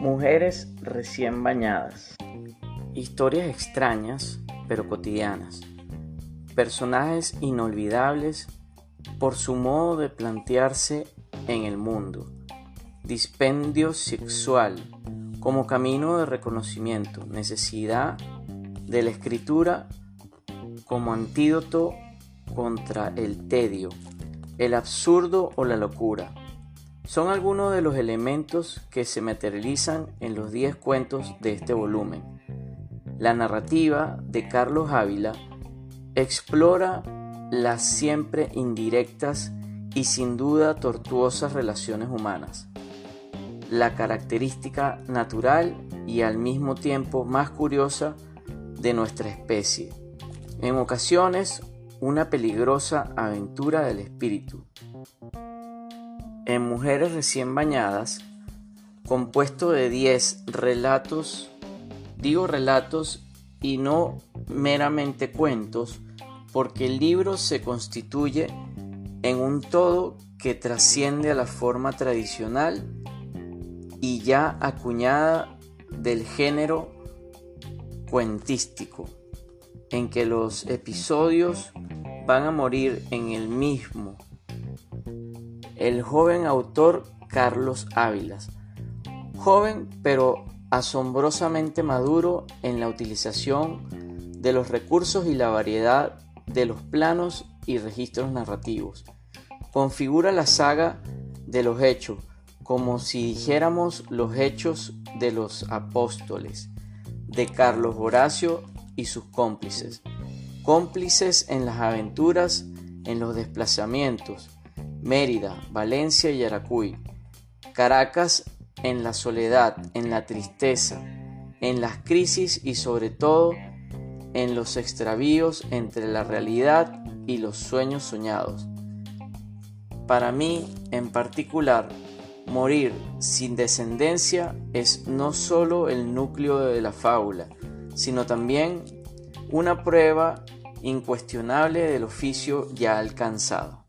Mujeres recién bañadas. Historias extrañas pero cotidianas. Personajes inolvidables por su modo de plantearse en el mundo. Dispendio sexual como camino de reconocimiento, necesidad de la escritura como antídoto contra el tedio, el absurdo o la locura. Son algunos de los elementos que se materializan en los 10 cuentos de este volumen. La narrativa de Carlos Ávila explora las siempre indirectas y sin duda tortuosas relaciones humanas, la característica natural y al mismo tiempo más curiosa de nuestra especie, en ocasiones una peligrosa aventura del espíritu. En Mujeres recién bañadas, compuesto de 10 relatos, digo relatos y no meramente cuentos, porque el libro se constituye en un todo que trasciende a la forma tradicional y ya acuñada del género cuentístico, en que los episodios van a morir en el mismo. El joven autor Carlos Ávilas, joven pero asombrosamente maduro en la utilización de los recursos y la variedad de los planos y registros narrativos. Configura la saga de los hechos como si dijéramos los hechos de los apóstoles, de Carlos Horacio y sus cómplices, cómplices en las aventuras, en los desplazamientos, Mérida, Valencia y Yaracuy, Caracas en la soledad, en la tristeza, en las crisis y sobre todo en los extravíos entre la realidad y los sueños soñados. Para mí, en particular, morir sin descendencia es no solo el núcleo de la fábula, sino también una prueba incuestionable del oficio ya alcanzado.